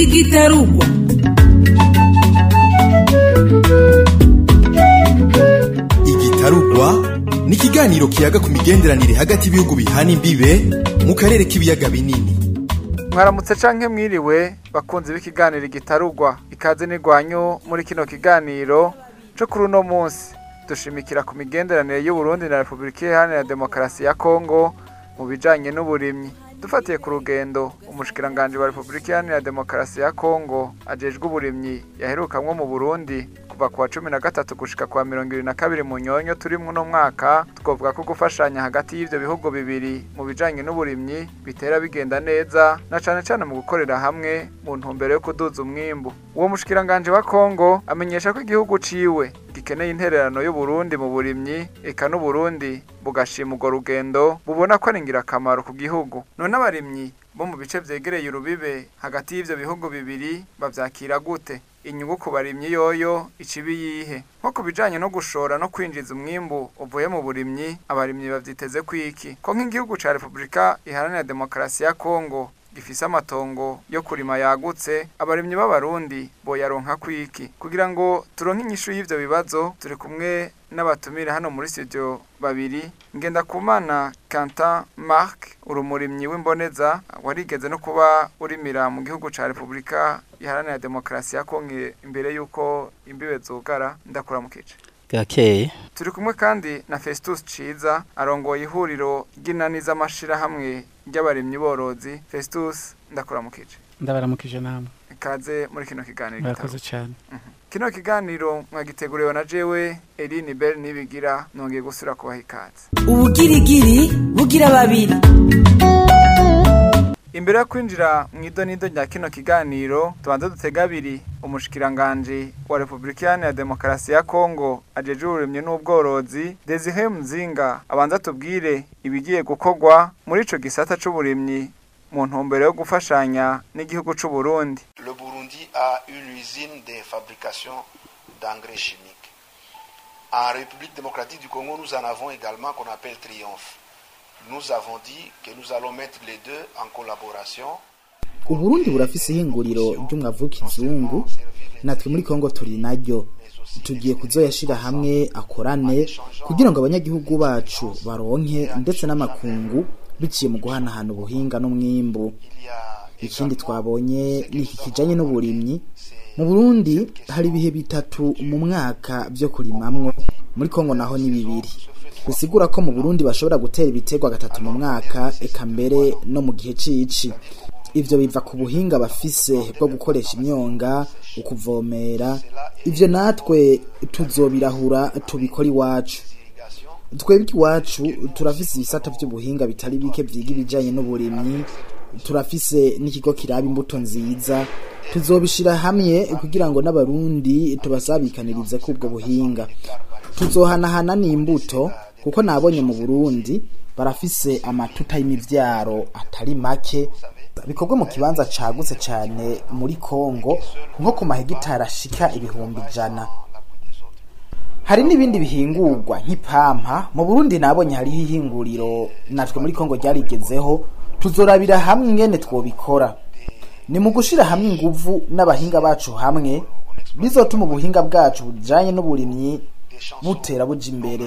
igitarugwa igitarugwa ni ikiganiro kiyaga ku migenderanire hagati y'ibihugu bihana imbibe mu karere k'ibiyaga binini. Mwaramutse canke mwiriwe bakunzi b'ikiganiro igitarugwa ikaze n'igwanyu muri kino kiganiro co kuri uno munsi. Dushimikira ku migenderanire y'uburundi na repubulika iharanira demokarasi ya kongo mu bijanye n'uburimyi. Dufatiye ku rugendo umushikiranganji wa repubulika iharanira demokarasi ya kongo ajejwe uburimyi yaherukamwo mu burundi. Kuva kuwa cumi na gatatu gushika kuwa mirongo ibiri na kabiri mu nyonyo turimwo uno mwaka twovuga ko gufashanya hagati y'ivyo bihugu bibiri mu bijanye n'uburimyi bitera bigenda neza na cane cane mu gukorera hamwe mu ntumbero yo kuduza umwimbu. Uwo mushikiranganji wa kongo amenyesha ko igihugu ciwe gikeneye intererano y'uburundi mu burimyi eka n'uburundi bugashima urwo rugendo bubona ko ari ingirakamaro ku gihugu. None abarimyi bo mu bice vyegereye urubibe hagati y'ivyo bihugu bibiri bavyakira gute? Inyungu ku barimyi yoyo icibi yihe? Nko ku bijanye no gushora no kwinjiza umwimbu uvuye mu burimyi abarimyi bavyiteze kwiki ko nk'igihugu ca repubulika iharanira demokarasi ya kongo gifise amatongo yo kurima yagutse abarimyi b'abarundi boyaronka kwiki? Kugira ngo turonke inyishu y'ivyo bibazo turi kumwe n'abatumire hano muri studio babiri ngenda kumana Quentin Mark urumurimyi w'imboneza warigeze no kuba urimira mu gihugu ca Repubulika iharanira demokarasi ya Kongo imbere yuko imbibe zugara ndakura mu kice. Gakeye. Turi kumwe kandi na Festus Ciza arongoye ihuriro ry'inani z'amashirahamwe ry'abarimyi borozi Festus ndakura mu kice ndabaramukije namwe ikaze muri kino kiganiro murakoze cyane. Kino kiganiro mwagiteguriwe na jewe Eline Bell nibigira nongeye gusura kubaha ikaze. Ubugirigiri bugira babiri imbere yo kwinjira mu idonido rya kino kiganiro tubanze dutega abiri umushikiranganji wa repubulika iharanira demokarasi ya kongo ajeje uburimyi n'ubworozi desire muzinga abanza tubwire ibigiye gukorwa muri ico gisata c'uburimyi mu ntumbero yo gufashanya n'igihugu c'uburundi Le Burundi a une usine de fabrication d'engrais chimiques. En République démocratique du Congo, nous en avons également qu'on appelle Triomphe. Nous avons dit que nous allons mettre les deux en collaboration. uburundi burafise ihinguriro ry'umwavu w'ikizungu natwe muri kongo turi naryo. Tugiye kuzoyashira hamwe akorane kugira ngo abanyagihugu bacu baronke ndetse n'amakungu biciye mu guhanahana ubuhinga n'umwimbu. Ikindi twabonye ni iki kijanye n'uburimyi. Mu burundi hari ibihe bitatu mu mwaka vyo kurimamwo. Muri kongo naho ni bibiri. Bisigura ko mu burundi bashobora gutera ibiterwa gatatu mu mwaka eka mbere no mu gihe cici. Ivyo biva ku buhinga bafise bwo gukoresha imyonga ukuvomera ivyo natwe tuzobirahura tubikora iwacu. Twebwe iwacu turafise ibisata vy'ubuhinga bitari bike vyiga ibijanye n'uburimyi turafise n'ikigo kiraba imbuto nziza tuzobishira hamwe kugira ngo n'abarundi tubasabikanirize k'ubwo buhinga. Tuzohanahana n'imbuto kuko nabonye mu burundi barafise amatuta y'imivyaro atari make bikorwa mu kibanza cagutse cane muri kongo nko ku mahegitari ashika ibihumbi ijana. Hari n'ibindi bihingurwa nk'ipampa mu burundi nabonye hariho ihinguriro natwe muri kongo ryarigezeho tuzorabira hamwe ingene twobikora. Ni mu gushira hamwe inguvu n'abahinga bacu hamwe bizotuma ubuhinga bwacu bujanye n'uburimyi butera buja imbere.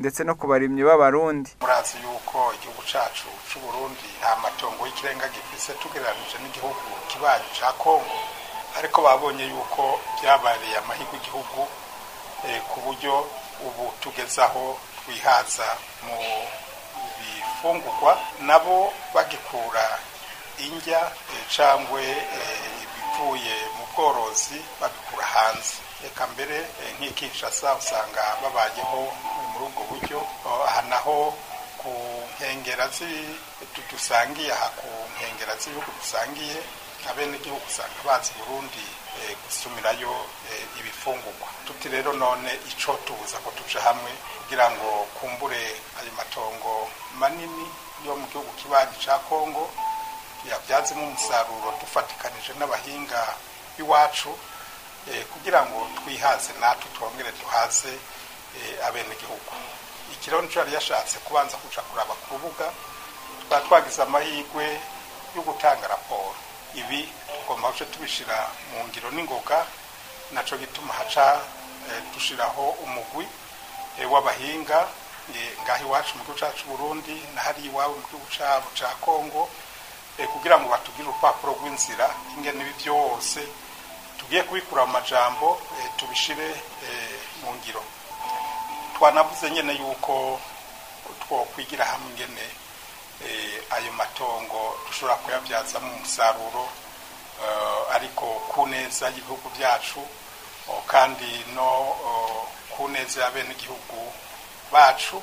ndetse no ku barimyi b'abarundi. Murazi yuko igihugu cacu c'uburundi nta matongo y'ikirenga gifise tugereranije n'igihugu kibanyi ca kongo ariko babonye yuko byabereye amahirwe igihugu eh, ku buryo ubu tugezaho twihaza mu bifungurwa nabo bagikura indya eh, cangwe eh, ibivuye mu bworozi babikura hanze. Reka mbere eh, nk'i Kinshasa usanga babayeho muri ubwo buryo aha naho ku du- dusangiye aha ku nkengera z'ibihugu dusangiye abenegihugu usanga bazi burundi eh, gusumirayo eh, ibifungurwa. Tuti rero none ico tubuza ko tuja hamwe kugira ngo kumbure ayo matongo manini yo mu gihugu kibanyi ca kongo yabyazemo umusaruro dufatikanije n'abahinga b'iwacu eh, kugira ngo twihaze natwe twongere duhaze abenegihugu. Ikiraro nico yari yashatse kubanza kuja kuraba ku rubuga twaba twagize amahirwe yo gutanga raporo. Ibi tugomba guce tubishira mu ngiro n'ingoga naco gituma haca eh, dushiraho umugwi eh, w'abahinga eh, ngaho iwacu mu gihugu cacu Burundi na hari iwabo mu gihugu cabo ca Kongo eh, kugira ngo batugire urupapuro rw'inzira ingene ibi byose tugiye kubikura mu majambo eh, tubishire eh, mu ngiro. Twanavuze nyene yuko twokwigira hamwe ingene eh, ayo matongo dushobora kuyabyazamo umusaruro eh, ariko ku neza y'ibihugu byacu kandi no ku neza y'abenegihugu bacu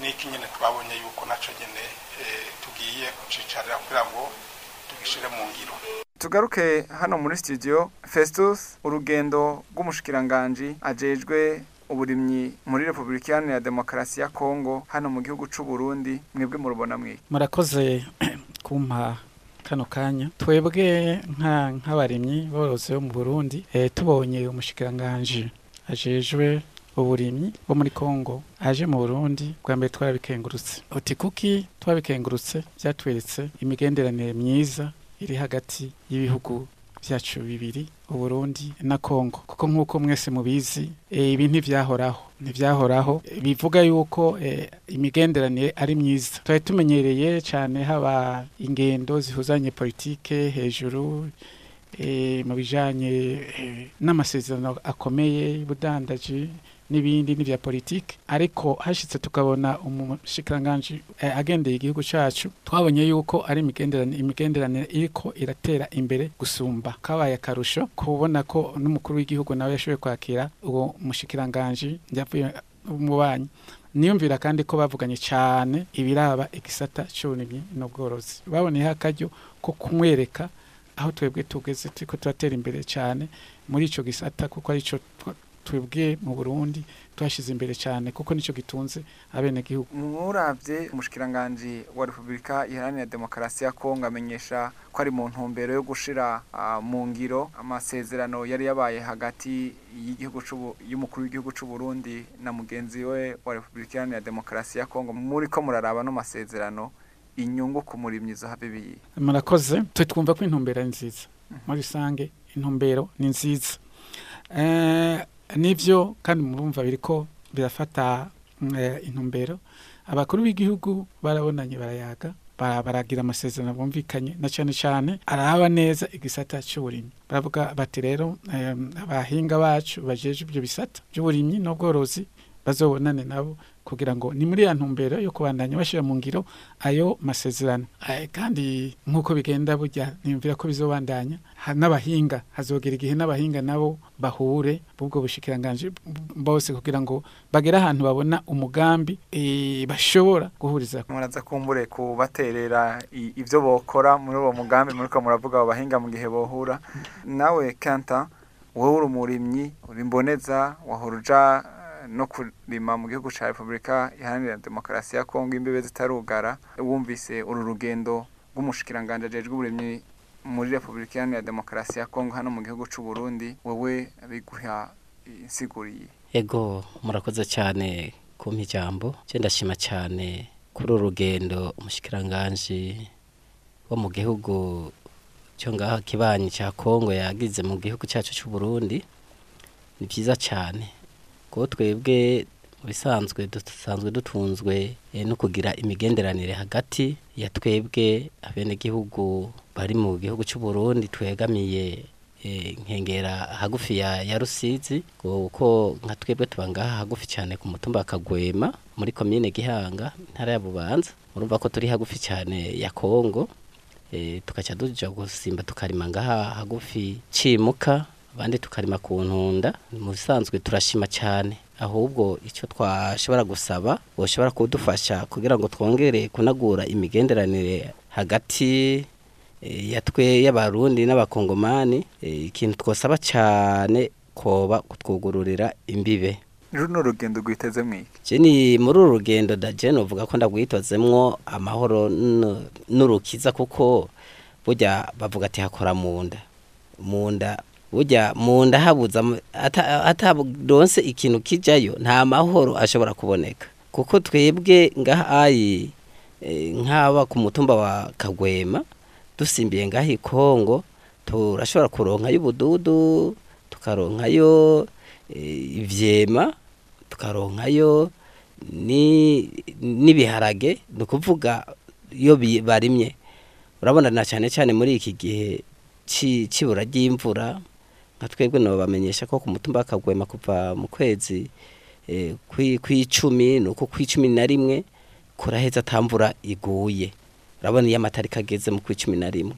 niki nyene twabonye yuko naco nyene eh, tugiye kucicarira kugira ngo tugishire mu ngiro. Tugaruke hano muri studio. Festus urugendo rw'umushikiranganji ajejwe uburimyi muri repubulika iharanira demokarasi ya kongo hano mu gihugu c'u burundi mwebwe murubona mwiki murakoze kumpa kano kanya. Twebwe nka nk'abarimyi borozi bo mu burundi eh, tubonye umushikiranganji ajejwe uburimyi bo muri kongo aje mu burundi bwa mbere twarabikengurutse. Uti kuki twabikengurutse? Byatweretse imigenderanire myiza iri hagati y'ibihugu byacu bibiri uburundi na kongo kuko nk'uko mwese mubizi eh, ibi ntivyahoraho Eh, bivuga yuko eh, imigenderanire ari myiza. Twari tumenyereye cyane haba ingendo zihuzanye politike hejuru eh, mu bijanye eh, n'amasezerano akomeye y'ubudandaji n'ibindi n'ivya politike ariko hashitse tukabona umushikiranganji eh, agendeye igihugu cacu twabonye yuko ari imigenderanire iriko iratera imbere gusumba. Kabaye akarusho kubona ko n'umukuru w'igihugu nawe yashoboye kwakira uwo mushikiranganji yavuye umubanyi niyumvira kandi ko bavuganye cyane ibiraba igisata cy'uburimyi n'ubworozi. Baboneyeho akaryo ko kumwereka aho twebwe tugeze turiko turatera imbere cyane muri ico gisata kuko arico twebwe mu Burundi twashize imbere cyane kuko nico gitunze abenegihugu. Muravye umushikiranganji wa repubulika iharanira demokarasi ya kongo amenyesha ko ari mu ntumbero yo gushira ah, mu ngiro amasezerano yari yabaye hagati y'umukuru w'igihugu c'u Burundi na mugenzi we wa repubulika iharanira demokarasi ya kongo. Muri ko muraraba no masezerano inyungu ku murimyi biyi murakoze twe twumva ko intumbero ari nziza. Muri rusange intumbero ni nziza. Eh, nivyo kandi murumva biriko birafata mm, eh, intumbero. Abakuru b'igihugu barabonanye barayaga bara- baragira amasezerano bumvikanye na cyane cyane araba neza igisata cy'uburimyi baravuga bati rero em, abahinga bacu bajeje ibyo bisata by'uburimyi n'ubworozi bazobonane nabo kugira ngo ni muri ya ntumbero yo kubandanya bashyira mu ngiro ayo masezerano. Kandi nk'uko bigenda burya niyumvira ko bizobandanya n'abahinga hazogera igihe n'abahinga nabo bahure b'ubwo bushikiranganji b- bose kugira ngo bagere ahantu babona umugambi eh, bashobora guhuriza. Muraza kumbure kubaterera i- ivyo bokora muri uwo mugambi muriko muravuga abo bahinga mu gihe bohura. Nawe kanta wowe uri umurimyi uri mboneza wahora uja eh, no kurima mu gihugu ca repubulika iharanira demokarasi ya kongo imbibe zitarugara. Wumvise uru rugendo rw'umushikiranganji ajejwe uburimyi muri repubulika iharanira demokarasi ya kongo hano mu gihugu c'u burundi wowe biguha insiguriye ego murakoze cyane kumpa ijambo ndashima cyane kuri uru rugendo umushikiranganji wo mu gihugu cyo ngaho kibanyi cya kongo yagize mu gihugu cyacu cy'u Burundi. Ni byiza cyane. Kuko twebwe bisanzwe dusanzwe dutunzwe eh, no kugira imigenderanire hagati ya twebwe abenegihugu bari mu gihugu cy'u Burundi twegamiye eh, nkengera hagufi ya, Rusizi kuko nka twebwe tuba ngaha hagufi cyane ku mutumba wa Kagwema muri komine Gihanga intara ya Bubanza. Urumva ko turi hagufi cyane ya Kongo eh, tukaca duja gusimba tukarima ngaha hagufi cimuka abandi tukarima ku ntunda mu bisanzwe turashima cyane. Ahubwo icyo twashobora gusaba boshobora kudufasha kugira ngo twongere kunagura imigenderanire hagati eh, yatwe y'abarundi n'abakongomani eh, ikintu twosaba cyane koba kutwugururira imbibe. Runo rugendo rwiteze mwiki jeni muri uru rugendo daje novuga ko ndagwitozemwo amahoro n'urukiza kuko burya bavuga ati hakora mu nda. Mu nda burya mu nda habuze am- ata- ataronse ikintu kijayo nta mahoro ashobora kuboneka. Kuko twebwe ngaha ayi eh, nk'aba ku mutumba wa kagwema dusimbiye ngaha kongo turashobora kuronkayo ubududu tukaronkayo eh, ivyema tukaronkayo ni n'ibiharage ni ukuvuga iyo barimye. Urabona na cyane cyane muri iki gihe c'ibura ry'imvura. Nka twebwe nobamenyesha ko ku mutumba w'akagwema kuva mu kwezi eh, kwi- kw'icumi nuko kw'icumi na rimwe kuraheza atamvura iguye. Urabona iyo amatariki ageze mu kw'icumi na rimwe.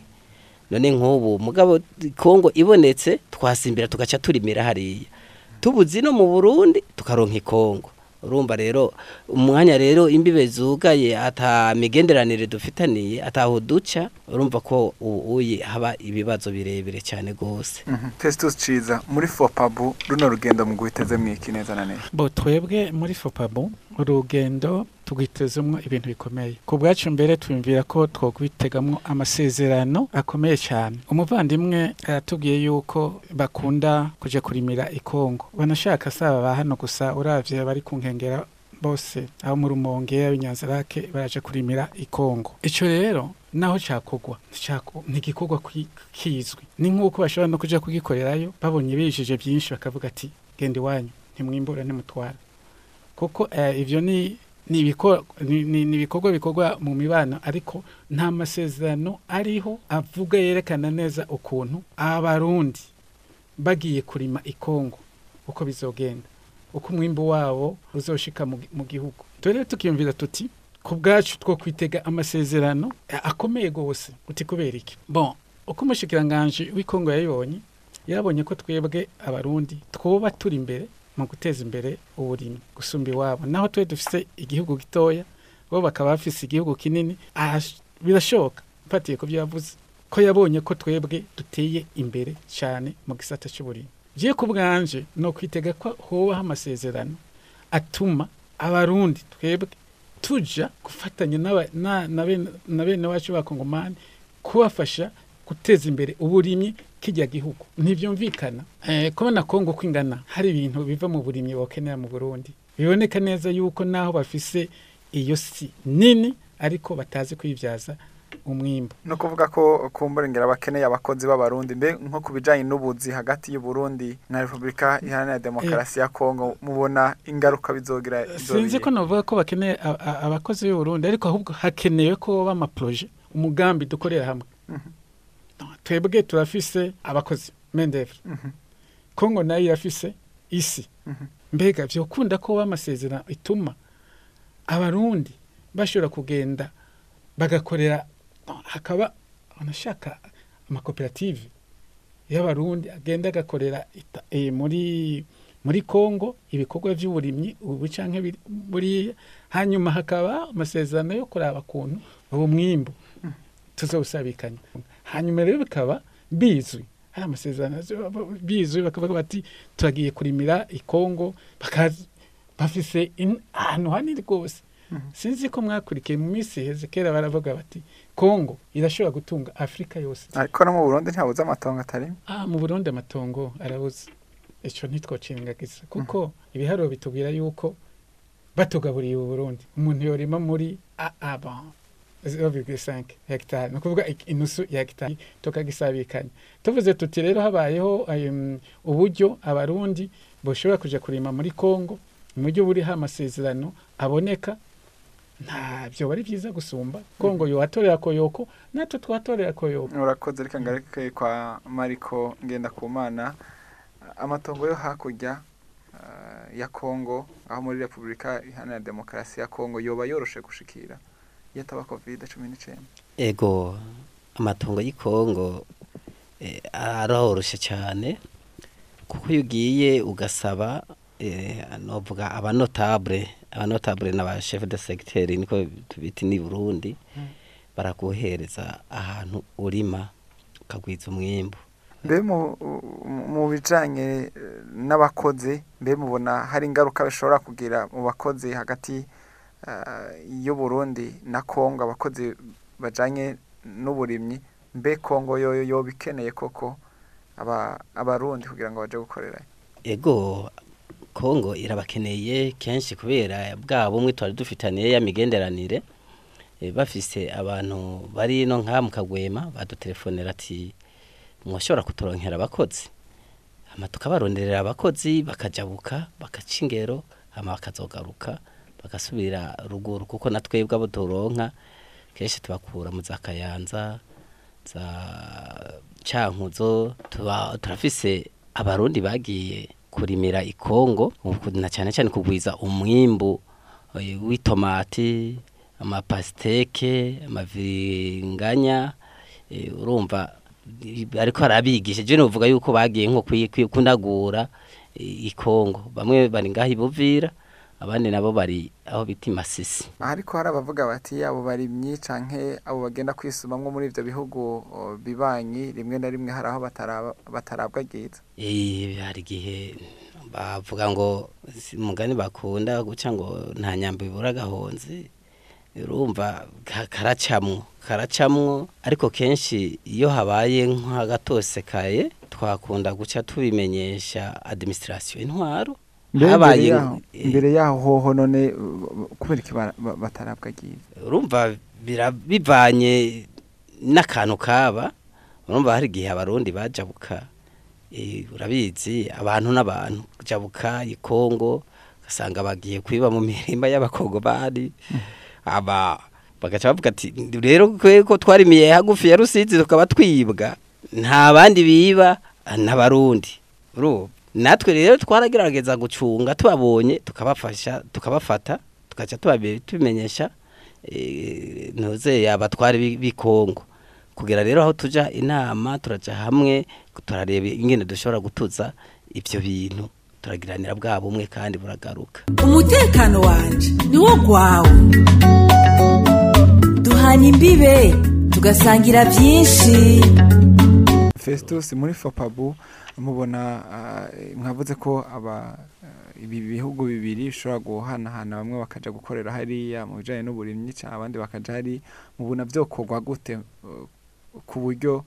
None nk'ubu mugabo kongo ibonetse twasimbira tugaca turimira hariya. Tubuzi no mu burundi tukaronka ikongo urumva rero umwanya rero imbibe zugaye ata migenderanire dufitaniye ataho duca urumva ko ubu haba ibibazo birebire cyane gose testus ciza muri fopabu runo rugendo mu rwiteze mwiki neza na neza? Bo twebwe muri fopabu urugendo tugwitezemo ibintu bikomeye. Ku bwacu mbere twumvira ko twogwitegamo amasezerano akomeye cyane. Umuvandimwe aratubwiye yuko bakunda kuja kurimira ikongo banashaka saba ba hano gusa uravye bari ku nkengera bose aho mu rumonge y'abinyanzarake baraje kurimira ikongo ico rero naho ntigikorwa kwi- kizwi. Ni nk'uko bashobora no kuja kugikorerayo babonye bijije byinshi bakavuga ati genda iwanyu ntimwimbura ntimutwara kuko eh, ivyo ni ni ibiko- ni- ni- ni ibikorwa bikorwa mu mibano ariko nta masezerano ariho avuga yerekana neza ukuntu abarundi bagiye kurima ikongo uko bizogenda uko umwimbu wabo uzoshika mu gi- mu gihugu. Rero tukiyumvira tuti ku bwacu two kwitega amasezerano eh, akomeye gose uti kubera iki? Bon uko umushikiranganje w'ikongo yayibonye yarabonye ko twebwe abarundi twoba turi imbere mu guteza imbere uburimyi gusumba iwabo. Naho twe dufise igihugu gitoya bo bakaba bafise igihugu kinini birashoboka. Mfatiye ku byo yavuze ko yabonye ko twebwe duteye imbere cyane mu gisata cy'uburimyi giye ku bwanje no kwitega ko hobaho amasezerano atuma abarundi twebwe tuja gufatanya na- bene- wacu b'abakongomani kubafasha guteza imbere uburimyi kijya gihugu. Ntibyumvikana eh, kubona kongo ko ingana hari ibintu biva mu burimyi bokenera mu burundi. Biboneka neza yuko naho bafise iyo si nini ariko batazi kuyibyaza umwimbu. No kuvuga ko kumburengera bakeneye abakozi b'abarundi mbe nko ku bijanye n'ubuzi hagati y'uburundi na repubulika iharanira demokarasi ya kongo mubona ingaruka bizogira sinzi ko navuga ko bakeneye abakozi b'u Burundi ariko ahubwo hakenewe ko bama projet umugambi dukorera hamwe. Twebwe turafise abakozi mendevre. Kongo na yo irafise isi. Mbega vyokunda ko bamasezerano ituma abarundi bashobora kugenda bagakorera hakaba anashaka amakoperative y'abarundi agenda agakorera eh, muri muri Kongo ibikorwa by'uburimyi ubu biri- buriya hanyuma hakaba amasezerano yo kuraba kuntu ubu mwimbu. Tuzawusabikanya. Hanyuma rero bikaba bizwi. Hari amasezerano bizwi bakavuga bati turagiye kurimira i Kongo bakazi bafise ahantu hanini rwose. Sinzi ko mwakurikiye mu minsi iheze kera baravuga bati Kongo irashobora gutunga Afrika yose. Ariko no mu burundi ntabuze amatongo atari Ah, mu Burundi amatongo arabuze. Ico ntitwocirengagiza kuko ibiharuro bitubwira yuko batugaburiye u Burundi. Umuntu yorima muri a a bon 0,5 hectare. No kuvuga ik- inusu ya hectare. Tukagisabikanya. Tuvuze tuti rero habayeho uburyo abarundi boshobora kuja kurima muri Kongo mu buryo buri amasezerano aboneka nta byo bari byiza gusumba. Kongo yowatorera koyoko natwe twatorera koyoko. Urakoze reka ngaruke kwa mariko ngendakumana. Amatongo yo hakurya eh, ya kongo aho muri repubulika iharanira demokarasi ya kongo yoba yoroshe gushikira. Iyo ataba covid cumi n'icyenda ego amatongo y'ikongo eh, aroroshye cyane kuko iyo ugiye ugasaba eh, novuga abanotable abanotable n'aba chef de secteur niko tubita ni Burundi baraguhereza ahantu urima ukagwiza umwimbu. Mbe mu- bijanye eh, n'abakozi mbe mubona hari ingaruka bishobora kugira mu bakozi hagati eh, y'u Burundi na Kongo abakozi bajanye n'uburimyi mbe Kongo yoyo yoba ikeneye koko aba abarundi kugira ngo baje gukorera? Ego kongo irabakeneye kenshi kubera bwa bumwe twari dufitaniye ya migenderanire eh, bafise abantu bari no nka mu kagwema badutelefonera ati mwoshobora kuturonkera abakozi? Tukabaronderera abakozi bakajabuka bakaca ingero hama bakazogaruka. Bagasubira ruguru kuko na twebwe abo turonka kenshi tubakura mu za kayanza za cankuzo tuba turafise abarundi bagiye kurimira ikongo na cyane cyane kugwiza umwimbu w'itomati amapasiteke amaviringanya eh, urumva ariko arabigisha je novuga yuko bagiye nko kwi- kwi- kunagura eh, ikongo bamwe bari ngaho ibuvira abandi nabo bari aho bita imasisi ariko hari abavuga bati abo barimyi canke abo bagenda kwisumamwo muri ivyo bihugu bibanyi rimwe na rimwe hari aho batarabwa Eh, hari igihe bavuga ngo umugani bakunda guca ngo nta nyambo ibura agahonzi urumva ka- karacamwo karacamwo. Ariko kenshi iyo habaye nk'agatosekaye twakunda guca tubimenyesha administration intwaro. Habaye imbere yaho eh, yaho hoho none kubera iki ba- ba- batarabwa ryiza urumva bivanye n'akantu kaba urumva hari igihe abarundi bajabuka eh, urabizi abantu n'abantu jabuka ikongo ugasanga bagiye kwiba mu mirima y'abakongomani. Aba bagaca bavuga ati rero ko twarimiye hagufi ya rusizi tukaba twibwa. Nta bandi biba n'abarundi. Urumva natwe rero twaragerageza gucunga tubabonye tukabafasha tukabafata tugaca tubimenyesha eh, ntuze abatwari b'i- b'ikongo. Kugira rero aho tuja inama turaja hamwe turareba ingene dushobora gutuza ivyo bintu. Turagiranira bwa bumwe kandi buragaruka. Umutekano wanje niwo gwawe. Duhana imbibe tugasangira byinshi. Festus muri Fopabu mubona uh, mwavuze ko aba uh, ibi bihugu bibiri bishobora guhanahana bamwe bakaja gukorera hariya mu bijanye n'uburimyi cyangwa abandi bakaja hari mubona vyokorwa gute? Ku buryo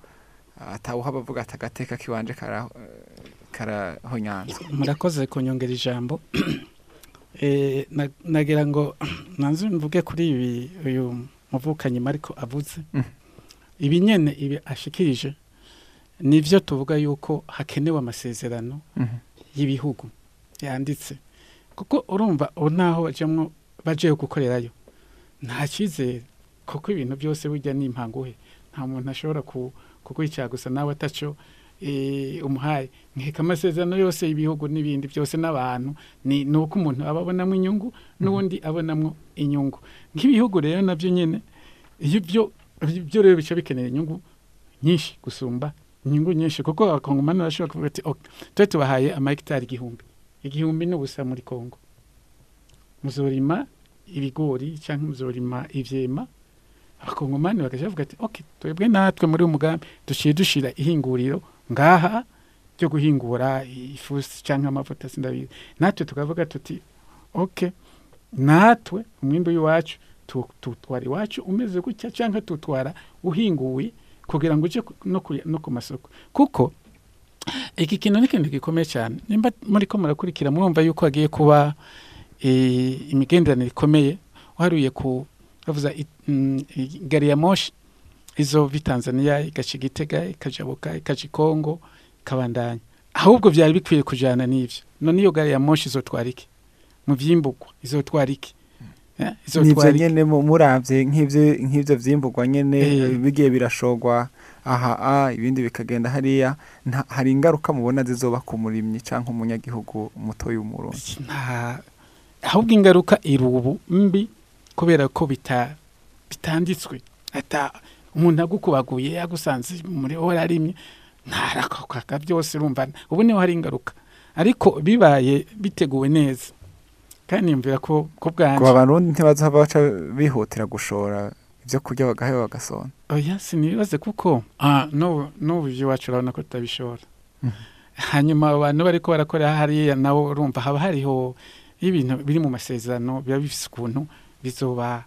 uh, atawuha bavuga ati agateka kiwanje kara uh, karahonyanzwe murakoze kunyongera ijambo. Eh, na- nagira ngo nanze mvuge kuri uyu muvukanyi mariko avuze. Mhm. ibi nyene ibi ashikirije. Nivyo tuvuga yuko hakenewe amasezerano Mhm. y'ibihugu yanditse. Kuko urumva ubu naho bajamwo bajeyo gukorerayo nta cyizere. Kuko ibintu byose burya ni impanguhe. Nta muntu ashobora ku- kukwicara gusa nawe ataco eh, umuhaye. Nkeka amasezerano yose y'ibihugu n'ibindi byose n'abantu ni uko umuntu aba abonamo inyungu n'ubundi abonamo inyungu. Nk'ibihugu rero na byo nyine iyo byo byo rero bica bikenera inyungu nyinshi gusumba inyungu nyinshi kuko abakongomani barashobora kuvuga ati "Ok, twe tubahaye amahegitari igihumbi. Igihumbi n'ubusa muri kongo. Muzorima ibigori cyangwa muzorima ivyema abakongomani bakaja bavuga ati ok twebwe natwe muri uyu mugambi duciye dushira ihinguriro ngaha ryo guhingura ifusi cyangwa amavuta sindabizi natwe tukavuga tuti ok natwe umwimbi w'iwacu tu- tutwara iwacu umeze gutya cyangwa tutwara uhinguwe kugira ngo ku- no ku- masoko. Kuko iki kintu ni ikintu gikomeye cyane. Nimba muri ko murakurikira murumva yuko hagiye kuba eh, imigenderanire ikomeye uharuye ku bavuza mm, gari ya moshi izova i tanzania igaca igitega ikajabuka ikaja i kongo ikabandanya. Ahubwo byari bikwiye kujyana n'ibyo. None iyo gari ya moshi izotwara iki? Mu by'imbugwa izotwara iki? Eh, nivyo izotwara iki nyene mu- muravye nk'ivyo nk'ivyo vyimburwa nyene Eh. bigiye birashogwa. Aha a ibindi bikagenda hariya. Hari ingaruka mubona zizoba ku murimyi canke umunyagihugu muto y'umurundi ahubwo ingaruka iri ubu mbi kubera ko bita bitanditswe. Umuntu agukubaguye yagusanze muri wararimye ntarakokaga byose urumva. Ubu ni ho hari ingaruka. Ariko bibaye biteguwe neza. Kandi yumvira ko ko kuba bwanje abarundi ntibazava baca bihutira gushora ibyo kurya bagaheba bagasona. Oya sinibaze kuko ah n'ubu iwacu urabona ko tutabishobora hanyuma abantu bariko barakora hariya nawo urumva haba hariho ibintu biri mu masezerano biba bifise ukuntu bizoba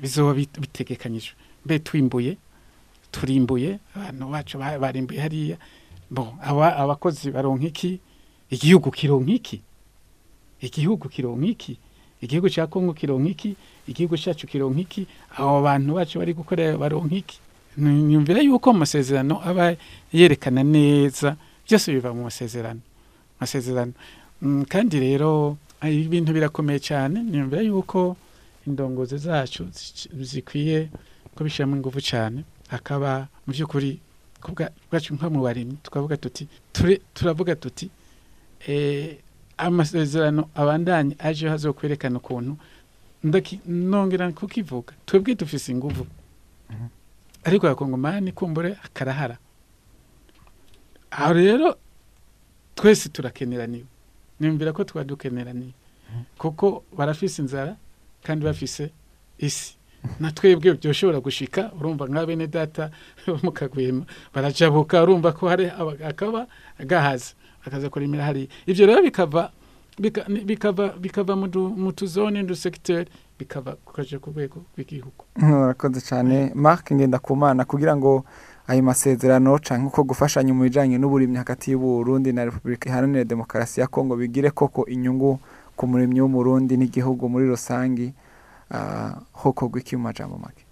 bizoba bit- bitegekanyijwe. Mbe twimbuye turimbuye abantu bacu ba- barimbuye hariya. Abakozi baronka iki? Igihugu kironka iki? Igihugu kironka iki? Igihugu cya Kongo kironka iki? Igihugu cyacu kironka iki? Abo bantu bacu bari gukorera baronka iki? Nyumvira yuko amasezerano aba yerekana neza byose biva mu masezerano. Masezerano. Mm, kandi rero ibintu birakomeye cyane nyumvira yuko indongozi zacu zi- zikwiye kubishyiramo ingufu cyane. Hakaba mu by'ukuri kubwa bwacu nko mu barimyi tukavuga tuti turavuga tuti eh, amasezerano abandanye aje hazokwerekana ukuntu ndaki nongera kukivuga. Twebwe dufise inguvu. Ariko yakongomani kumbure akarahara. Aho rero twese turakeneraniwe nimvira ko twaba dukeneraniye kuko barafise inzara kandi bafise isi. Na twebwe byoshobora gushika urumva nka bene data bo mu kagwema barajabuka urumva ko hari aba- akaba gahaza akaza kurimira hariya ivyo rero bikava bikava bikava mu tuzone du secteur bikava kukaja ku rwego rw'igihugu. Murakoze cyane mark ngendakumana kugira ngo ayo masezerano cyangwa uko gufashanya mu bijyanye n'uburimyi hagati y'uburundi na repubulika iharanira demokarasi ya kongo bigire koko inyungu ku murimyi w'umurundi n'igihugu muri rusange ah, hokorwa iki mu majambo make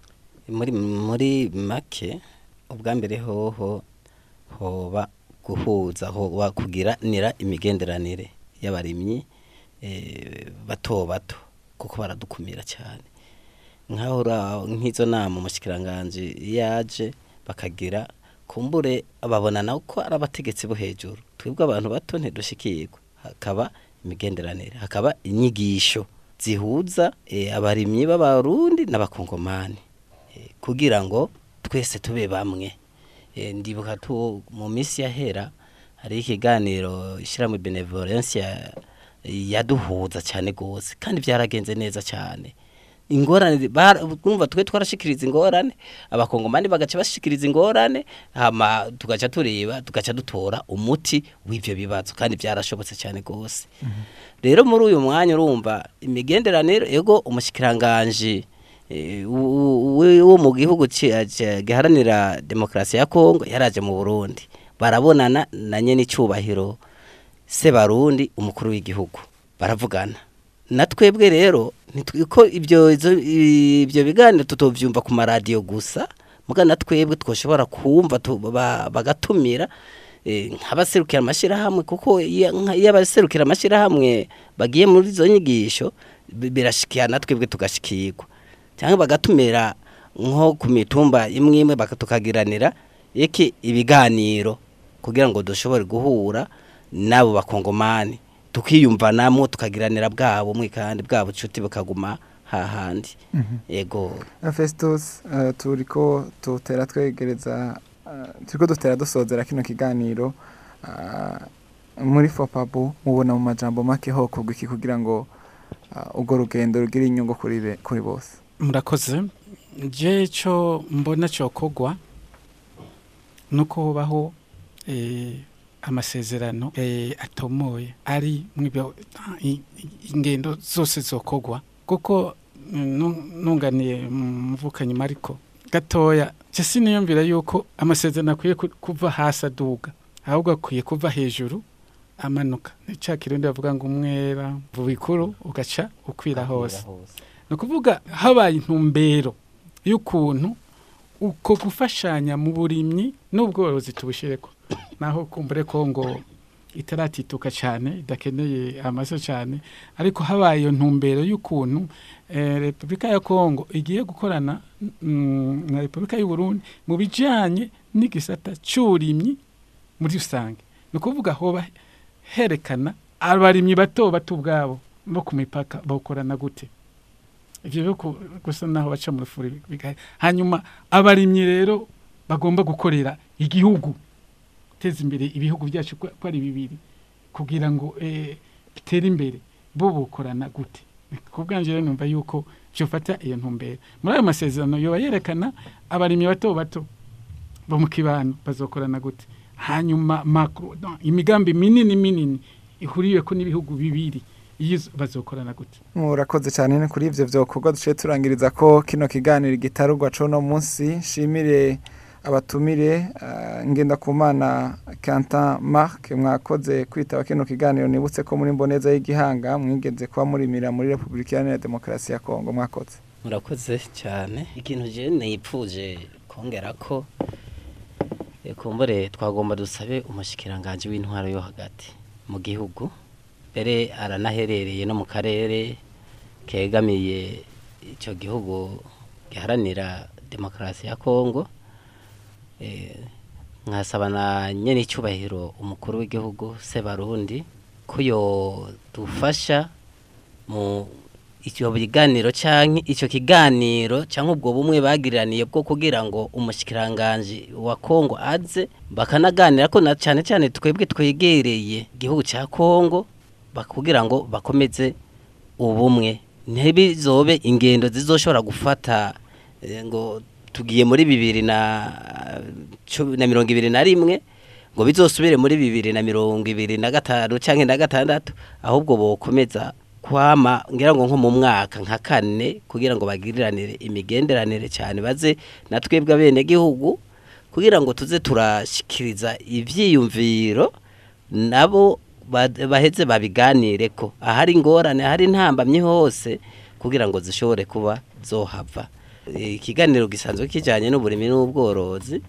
muri muri make ubwa mbere hoho hoba guhuza kugiranira imigenderanire y'abarimyi eh, bato bato kuko baradukumira cyane. Nk'izo nama umushikiranganji yaje bakagira kumbure babona nawe ko ari abategetsi bo hejuru. Twebwe abantu bato ntidushikirwa. Hakaba imigenderanire hakaba inyigisho zihuza eh, abarimyi b'abarundi n'abakongomani. Eh, kugira ngo twese tube bamwe. Ndibuka tu mu minsi yahera hari ikiganiro ishyirahamwe benevolencia yaduhuza cyane rwose kandi byaragenze neza cyane. Ingorane urumva twe twarashikiriza ingorane abakongomani bagaca bashikiriza ingorane hama tugaca tureba tugaca dutora umuti w'ivyo bibazo kandi byarashobotse cyane rwose. Rero muri uyu mwanya urumva imigenderanire ego umushikiranganje eh, u- u- u- wo mu gihugu ci- giharanira demokarasi ya kongo yaraje mu burundi. Barabonana na nyene icubahiro se barundi umukuru w'igihugu. Baravugana. Na twebwe rero ko ibyo biganiro tutovyumva ku maradiyo gusa muga na twebwe twoshobora kumva tu- ba- bagatumira eh, nk'abaserukira amashyirahamwe kuko iyo abaserukira amashyirahamwe bagiye muri izo nyigisho bi- birashikira na twebwe tugashikirwa. Cyangwa bagatumira nko ku mitumba imwe imwe tukagiranira iki ibiganiro kugira ngo dushobore guhura n'abo bakongomani tukiyumvanamo tukagiranira bwabo mwe kandi bwa bucuti bukaguma hahandi yego. Festus eh, turiko tutera twegereza eh, turiko dutera dusozera kino kiganiro ah, muri fopabu mubona mu majambo make hokorwa iki kugira ngo urwo rugendo rugire inyungu kuri bose. Murakoze. Je cyo mbona cokogwa nuko hubaho eh, amasezerano eh, atomoye. Ari ingendo zose zokogwa. Kuko nu- nunganiye mvukanyi mariko gatoya je siniyumvira yuko amasezerano akwiye ku- kuva hasi aduga. Ahubwo akwiye kuva hejuru amanuka. Ni ca kirundi bavuga ngo umwera bubikuru ugaca ukwira hose. Ni ukuvuga habaye intumbero y'ukuntu uko gufashanya mu burimyi n'ubworozi tubushyireko naho kumbure ko ngo itaratituka cyane idakeneye amaso cyane ariko habaye iyo ntumbero y'ukuntu eh, repubulika ya kongo igiye gukorana mm, na repubulika y'u Burundi mu bijyanye n'igisata cy'uburimyi muri rusange. Ni ukuvuga hoba herekana abarimyi bato bato ubwabo bo ku mipaka bawukorana gute? Ibyo byo gusa naho baca mu rufuri hanyuma abarimyi rero bagomba gukorera igihugu guteza imbere ibihugu byacu ko ari bibiri kugira ngo eh, bitere imbere bo bukorana gute? Ku bwanjye rero numva yuko byofata iyo ntumbero. Muri ayo masezerano yoba yerekana abarimyi bato bato bo mu kibano bazokorana gute? Hanyuma imigambi minini minini ihuriye ko n'ibihugu bibiri. Iyo bazokorana gute murakoze cyane ni kuri ivyo vyokorwa duciye turangiriza ko kino kiganiro gitarugwa co no munsi. Shimire abatumire uh, ngenda kumana Quentin Marc mwakoze kwitaba kino kiganiro. Nibutse ko muri mboneza y'igihanga mwigeze kuba murimira muri Republika Iharanira Demokarasi ya Kongo. Mwakoze. Murakoze cyane. Ikintu je nipfuje kongera ko eh, kumbure twagomba dusabe umushikiranganje w'intwaro yo hagati mu gihugu. Mbere aranaherereye no mu karere kegamiye icyo gihugu giharanira demokarasi ya kongo. Eh, nkasaba na nyene icyubahiro umukuru w'igihugu sebarundi ko yodufasha mu icyo biganiro canke icyo kiganiro canke ubwo bumwe bagiraniye bwo kugira ngo umushikiranganje wa Kongo aze bakanaganira ko na cyane cyane twebwe twegereye igihugu ca Kongo bakugira ngo bakomeze ubumwe. Ntibizobe ingendo zizoshobora gufata eh, ngo tugiye muri bibiri na mirongo ibiri na rimwe ngo bizosubire muri bibiri na mirongo ibiri na gatanu canke na gatandatu ahubwo bokomeza kwama ngira ngo nko mu mwaka nka kane kugira ngo bagiriranire imigenderanire cyane baze na twebwe abene gihugu kugira ngo tuze turashikiriza ivyiyumviro nabo baheze babiganire ko ahari ingorane ahari intambamye hose kugira ngo zishobore kuba zohava. Ikiganiro gisanzwe kijanye n'uburimi n'ubworozi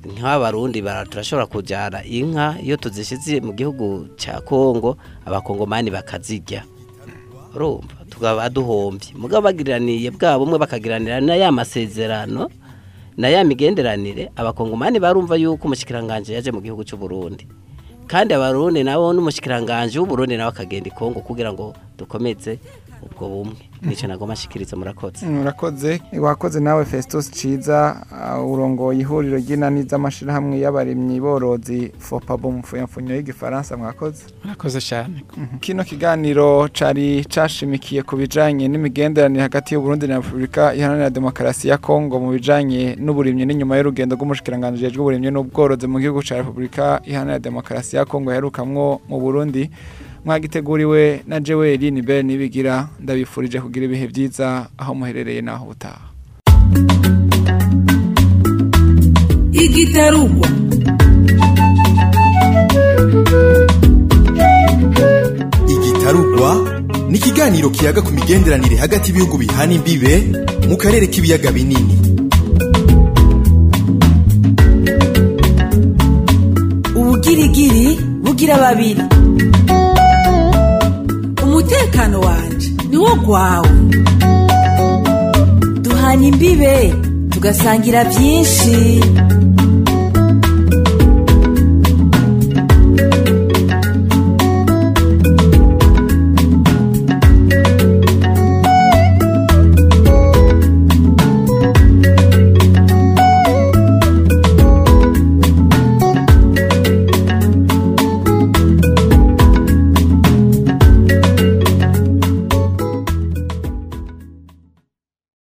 nk'abarundi turashobora kujyana inka iyo tuzishyize mu gihugu cya kongo abakongomani bakazirya. Urumva tukaba duhombye. Mugabo bagiraniye bwa bumwe bakagiranira na ya masezerano na ya migenderanire abakongomani barumva yuko umushikiranganje yaje mu gihugu cy'u Burundi kandi abarundi nabo n'umushikiranganje w'uburundi nawe akagenda i kongo kugira ngo dukomeze ubwo bumwe. Nico nagoma shikiriza murakoze. Murakoze. Wakoze nawe Festus Ciza uh, urongoye ihuriro ry'inani z'amashirahamwe y'abarimyi borozi FOPABO mu mfunyamfunyo y'igifaransa mwakoze? Murakoze cyane. Kino kiganiro cari cashimikiye ku bijanye n'imigenderanire hagati y'u Burundi na Republika Iharanira Demokarasi ya Kongo mu bijanye n'uburimyi n'inyuma y'urugendo rw'umushikiranganje jejwe uburimyi n'ubworozi mu gihugu ca Republika Iharanira Demokarasi ya Kongo yaherukamwo mu Burundi. Mwagiteguriwe na Jeweli Nibel nibigira ndabifurije kugira ibihe byiza aho muherereye naho butaha. Igitarugwa igitarugwa ni ikiganiro kiyaga ku migenderanire hagati y'ibihugu bihana imbibe mu karere k'ibiyaga binini. Ubugirigiri bugira babiri umutekano wanje. Niwo gwawe. Duhana imbibe tugasangira byinshi.